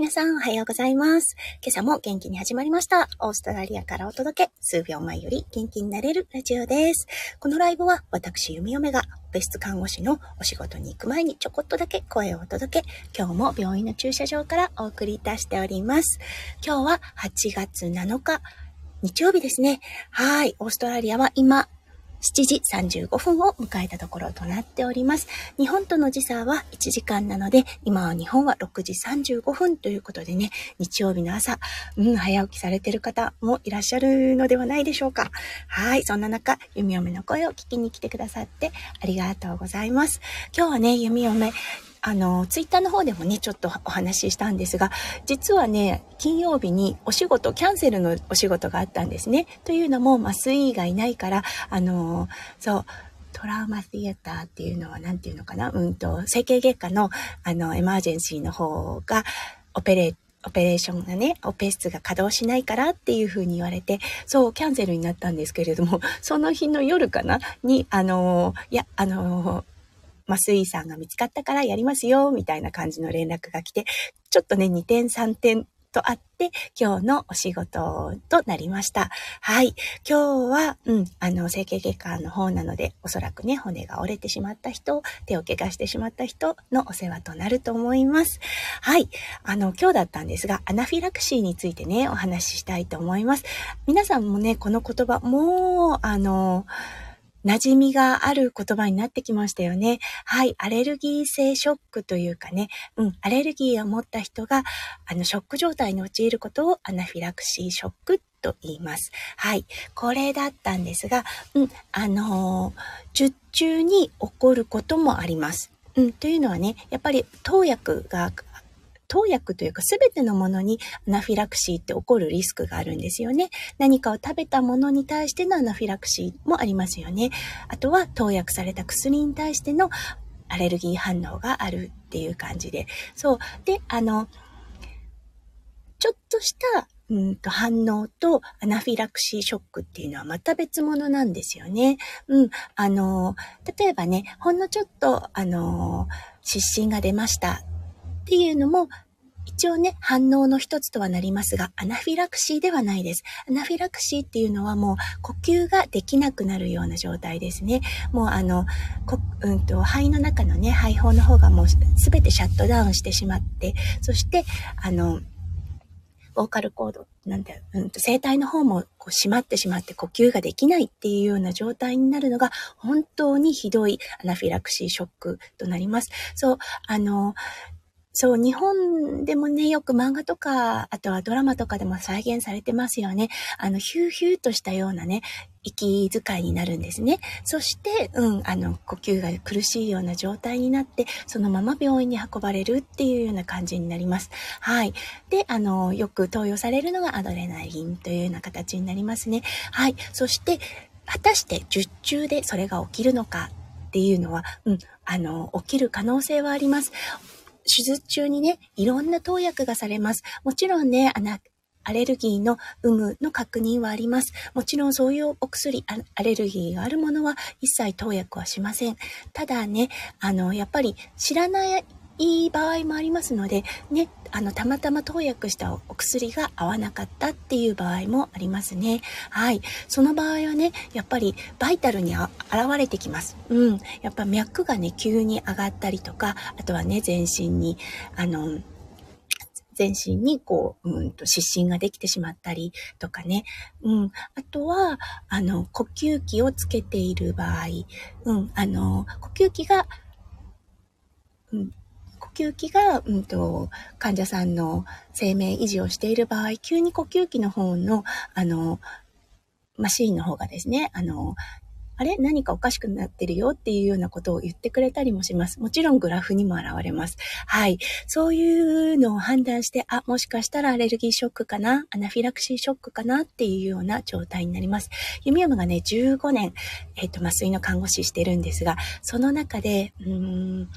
皆さんおはようございます。今朝も元気に始まりました。オーストラリアからお届け、数秒前より元気になれるラジオです。このライブは私、弓嫁がベスト看護師のお仕事に行く前にちょこっとだけ声をお届け、今日も病院の駐車場からお送りいたしております。今日は8月7日、日曜日ですね。はい。オーストラリアは今、7時35分を迎えたところとなっております。日本との時差は1時間なので、今は日本は6時35分ということでね、日曜日の朝、うん、早起きされてる方もいらっしゃるのではないでしょうか。はい、そんな中、弓嫁の声を聞きに来てくださってありがとうございます。今日はね、弓嫁、あの、ツイッターの方でもね、ちょっとお話ししたんですが、実はね、金曜日にお仕事、キャンセルのお仕事があったんですね。というのも、麻酔がいないから、あの、そう、トラウマティアターっていうのは何て言うのかな？うんと、整形外科の、あの、エマージェンシーの方が、オペレーオペレーションがね、オペ室が稼働しないからっていう風に言われて、そう、キャンセルになったんですけれども、その日の夜かな？に、あの、いや、あの、麻酔さんが見つかったからやりますよ、みたいな感じの連絡が来て、ちょっとね、2点3点とあって、今日のお仕事となりました。はい。今日は、うん、あの、整形外科の方なので、おそらくね、骨が折れてしまった人、手を怪我してしまった人のお世話となると思います。はい。あの、今日だったんですが、アナフィラクシーについてね、お話ししたいと思います。皆さんもね、この言葉、もう、あの、馴染みがある言葉になってきましたよね。はい。アレルギー性ショックというかね、うん、アレルギーを持った人が、あの、ショック状態に陥ることをアナフィラクシーショックと言います。はい。これだったんですが、うん、あのー、術中に起こることもあります。うん、というのはね、やっぱり投薬が投薬というか全てのものにアナフィラクシーって起こるリスクがあるんですよね。何かを食べたものに対してのアナフィラクシーもありますよね。あとは投薬された薬に対してのアレルギー反応があるっていう感じで。そう。で、あの、ちょっとしたうんと反応とアナフィラクシーショックっていうのはまた別物なんですよね。うん。あの、例えばね、ほんのちょっと、あの、湿疹が出ましたっていうのも、一応ね、反応の一つとはなりますが、アナフィラクシーではないです。アナフィラクシーっていうのはもう呼吸ができなくなるような状態ですね。もうあの、こうんと、肺の中のね、肺胞の方がもうすべてシャットダウンしてしまって、そして、あの、ボーカルコード、なんて、うんと、声帯の方もこう閉まってしまって呼吸ができないっていうような状態になるのが本当にひどいアナフィラクシーショックとなります。そう、あの、そう、日本でもね、よく漫画とか、あとはドラマとかでも再現されてますよね。あの、ヒューヒューとしたようなね、息遣いになるんですね。そして、うん、あの、呼吸が苦しいような状態になって、そのまま病院に運ばれるっていうような感じになります。はい。で、あの、よく投与されるのがアドレナリンというような形になりますね。はい。そして、果たして術中でそれが起きるのかっていうのは、うん、あの、起きる可能性はあります。手術中にね、いろんな投薬がされます。もちろんね、あの、アレルギーの有無の確認はあります。もちろんそういうお薬、アレルギーがあるものは一切投薬はしません。ただね、あの、やっぱり知らないいい場合もありますので、ね、あの、たまたま投薬したお薬が合わなかったっていう場合もありますね。はい。その場合はね、やっぱりバイタルに現れてきます。うん。やっぱ脈がね、急に上がったりとか、あとはね、全身に、あの、全身にこう、うんと、湿疹ができてしまったりとかね。うん。あとは、あの、呼吸器をつけている場合、うん。あの、呼吸器が、うん、吸器が、うんと、患者さんの生命維持をしている場合、急に呼吸器の方の、あの、マシーンの方がですね、あの、あれ？何かおかしくなってるよっていうようなことを言ってくれたりもします。もちろんグラフにも現れます。はい。そういうのを判断して、あ、もしかしたらアレルギーショックかな？アナフィラクシーショックかな？っていうような状態になります。弓山がね、15年、えっ、ー、と、麻酔の看護師してるんですが、その中で、うーん、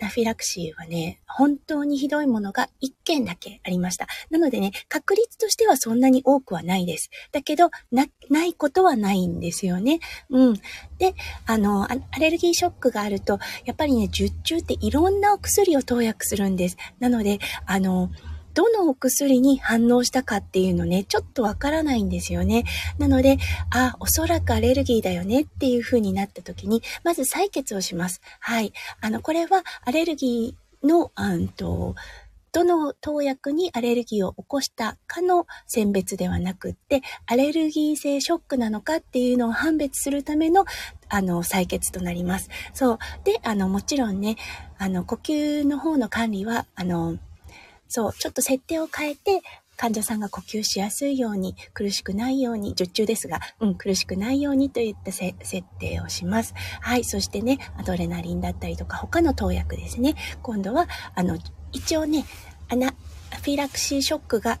ナフィラクシーはね、本当にひどいものが1件だけありました。なのでね、確率としてはそんなに多くはないです。だけど、な、ないことはないんですよね。うん。で、あの、アレルギーショックがあると、やっぱりね、術中っていろんなお薬を投薬するんです。なので、あの、どのお薬に反応したかっていうのね、ちょっとわからないんですよね。なので、あ、おそらくアレルギーだよねっていう風になった時に、まず採血をします。はい。あの、これはアレルギーの、うんと、どの投薬にアレルギーを起こしたかの選別ではなくって、アレルギー性ショックなのかっていうのを判別するための、あの、採血となります。そう。で、あの、もちろんね、あの、呼吸の方の管理は、あの、そう、ちょっと設定を変えて、患者さんが呼吸しやすいように、苦しくないように、術中ですが、うん、苦しくないようにといった設定をします。はい。そしてね、アドレナリンだったりとか、他の投薬ですね。今度は、あの、一応ね、アナフィラクシーショックが、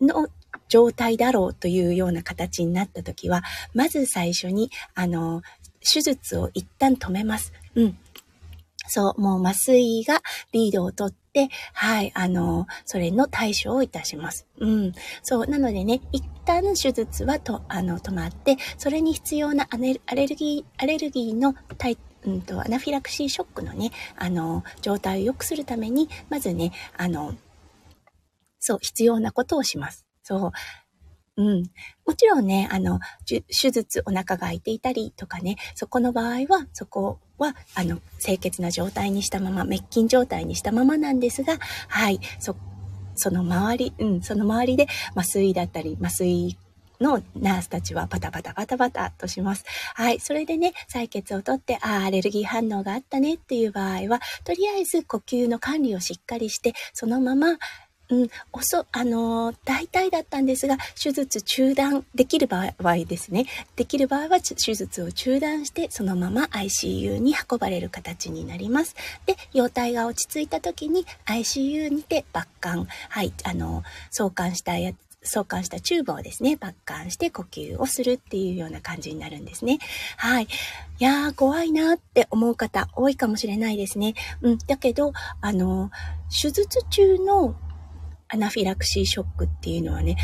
の状態だろうというような形になった時は、まず最初に、あの、手術を一旦止めます。うん。そう、もう麻酔がリードを取ってて、はい、あの、それの対処をいたします。うん。そう、なのでね、一旦手術はと、あの、止まって、それに必要なアレルギー、アレルギーの対、うんと、アナフィラクシーショックのね、あの、状態を良くするために、まずね、あの、そう、必要なことをします。そう。うん。もちろんね、あの、手術、お腹が空いていたりとかね、そこの場合は、そこは、あの、清潔な状態にしたまま、滅菌状態にしたままなんですが、はい、そ、その周り、うん、その周りで麻酔だったり、麻酔のナースたちはバタバタバタバタとします。はい。それでね、採血をとって、ああ、アレルギー反応があったねっていう場合は、とりあえず呼吸の管理をしっかりして、そのまま、うん、おそ、あのー、大体だったんですが、手術中断できる場合ですね。できる場合は手術を中断して、そのまま ICU に運ばれる形になります。で、容体が落ち着いた時に ICU にて抜管、はい、あのー、送還したやつ、送還したチューブをですね、抜管して呼吸をするっていうような感じになるんですね。はい。いやー、怖いなって思う方多いかもしれないですね。うん。だけど、あの、手術中のアナフィラクシーショックっていうのはね、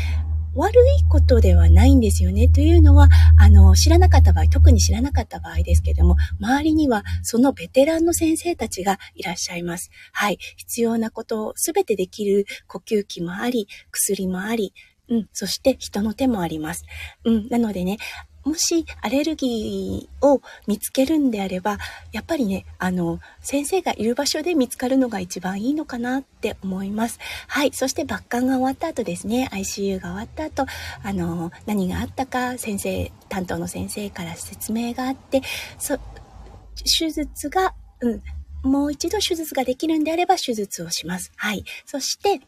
悪いことではないんですよね。というのは、あの、知らなかった場合、特に知らなかった場合ですけども、周りにはそのベテランの先生たちがいらっしゃいます。はい。必要なことをすべてできる呼吸器もあり、薬もあり、うん、そして人の手もあります。うん、なのでね、もしアレルギーを見つけるんであれば、やっぱりね、あの、先生がいる場所で見つかるのが一番いいのかなって思います。はい。そして抜管が終わった後ですね、ICU が終わった後、あの、何があったか、先生、担当の先生から説明があって、そ、手術が、うん、もう一度手術ができるんであれば手術をします。はい。そして、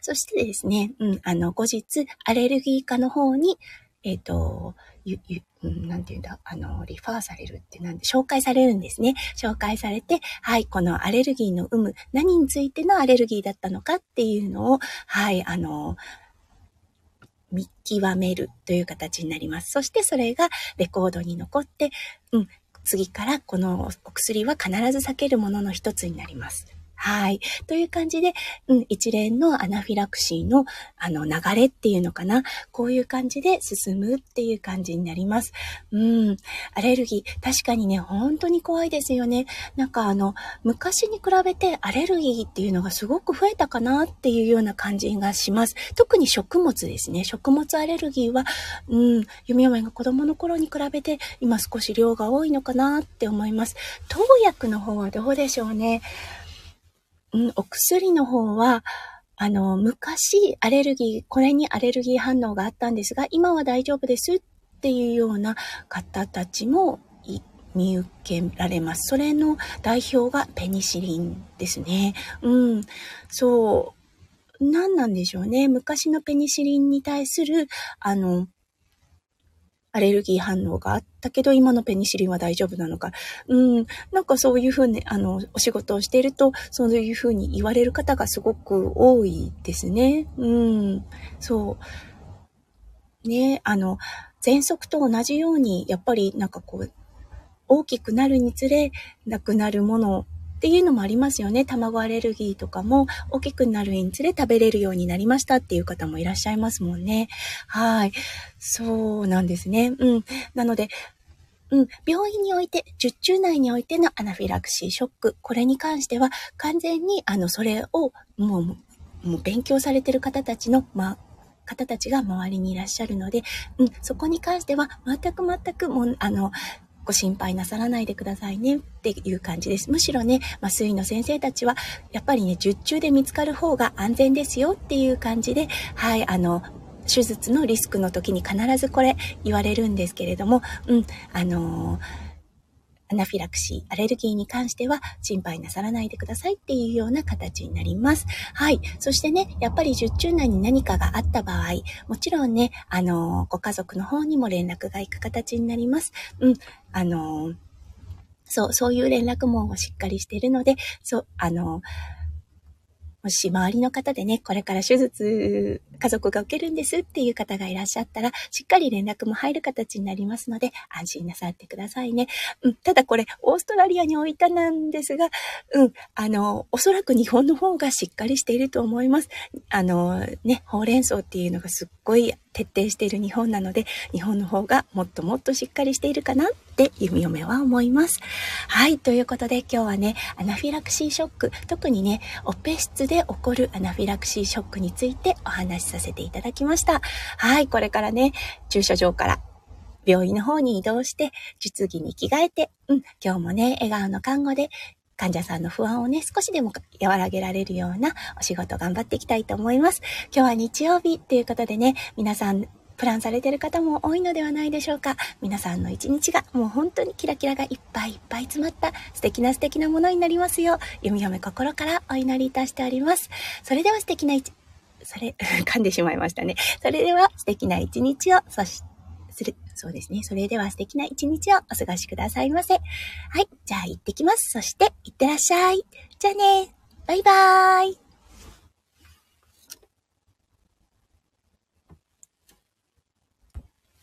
そしてですね、うん、あの、後日、アレルギー科の方に、えっ、ー、と、ゆ、ゆ、なんていうんだ、あの、リファーされるってなんで、紹介されるんですね。紹介されて、はい、このアレルギーの有無、何についてのアレルギーだったのかっていうのを、はい、あの、見極めるという形になります。そしてそれがレコードに残って、うん、次からこのお薬は必ず避けるものの一つになります。はい。という感じで、うん、一連のアナフィラクシーの、あの、流れっていうのかな。こういう感じで進むっていう感じになります。うん。アレルギー、確かにね、本当に怖いですよね。なんかあの、昔に比べてアレルギーっていうのがすごく増えたかなっていうような感じがします。特に食物ですね。食物アレルギーは、うん、弓嫁が子供の頃に比べて今少し量が多いのかなって思います。投薬の方はどうでしょうね。うん、お薬の方は、あの、昔、アレルギー、これにアレルギー反応があったんですが、今は大丈夫ですっていうような方たちも見受けられます。それの代表がペニシリンですね。うん。そう。何なんでしょうね。昔のペニシリンに対する、あの、アレルギー反応があったけど、今のペニシリンは大丈夫なのか。うん、なんかそういうふうに、あの、お仕事をしていると、そういうふうに言われる方がすごく多いですね。うん、そう。ね、あの、喘息と同じように、やっぱりなんかこう、大きくなるにつれ、なくなるものっていうのもありますよね。卵アレルギーとかも大きくなるにつれ食べれるようになりましたっていう方もいらっしゃいますもんね。はい。そうなんですね。うん。なので、うん、病院において、十中内においてのアナフィラクシーショック、これに関しては完全に、あの、それを、もう、もう勉強されてる方たちの、まあ、方たちが周りにいらっしゃるので、うん、そこに関しては全く全くもう、あの、ご心配なさらないでくださいねっていう感じです。むしろね、麻酔の先生たちは、やっぱりね、術中で見つかる方が安全ですよっていう感じで、はい、あの、手術のリスクの時に必ずこれ言われるんですけれども、うん、あのーアナフィラクシー、アレルギーに関しては心配なさらないでくださいっていうような形になります。はい。そしてね、やっぱり術中内に何かがあった場合、もちろんね、あの、ご家族の方にも連絡が行く形になります。うん。あの、そう、そういう連絡網をしっかりしているので、そう、あの、もし周りの方でね、これから手術、家族が受けるんですっていう方がいらっしゃったら、しっかり連絡も入る形になりますので、安心なさってくださいね。うん、ただこれ、オーストラリアに置いたなんですが、うん、あの、おそらく日本の方がしっかりしていると思います。あの、ね、ほうれん草っていうのがすっごい徹底している日本なので、日本の方がもっともっとしっかりしているかなって弓嫁は思います。はい、ということで今日はね、アナフィラクシーショック、特にね、オペ室でで起こるアナフィラクシーショックについてお話しさせていただきました。はい、これからね、駐車場から病院の方に移動して、術技に着替えて、うん、今日もね、笑顔の看護で患者さんの不安をね、少しでも和らげられるようなお仕事頑張っていきたいと思います。今日は日曜日ということでね、皆さんプランされてる方も多いのではないでしょうか。皆さんの一日がもう本当にキラキラがいっぱいいっぱい詰まった素敵な素敵なものになりますよう、弓嫁心からお祈りいたしております。それでは素敵な一、それ、噛んでしまいましたね。それでは素敵な一日を、そし、する。そうですね。それでは素敵な一日をお過ごしくださいませ。はい。じゃあ行ってきます。そして、行ってらっしゃい。じゃあね。バイバーイ。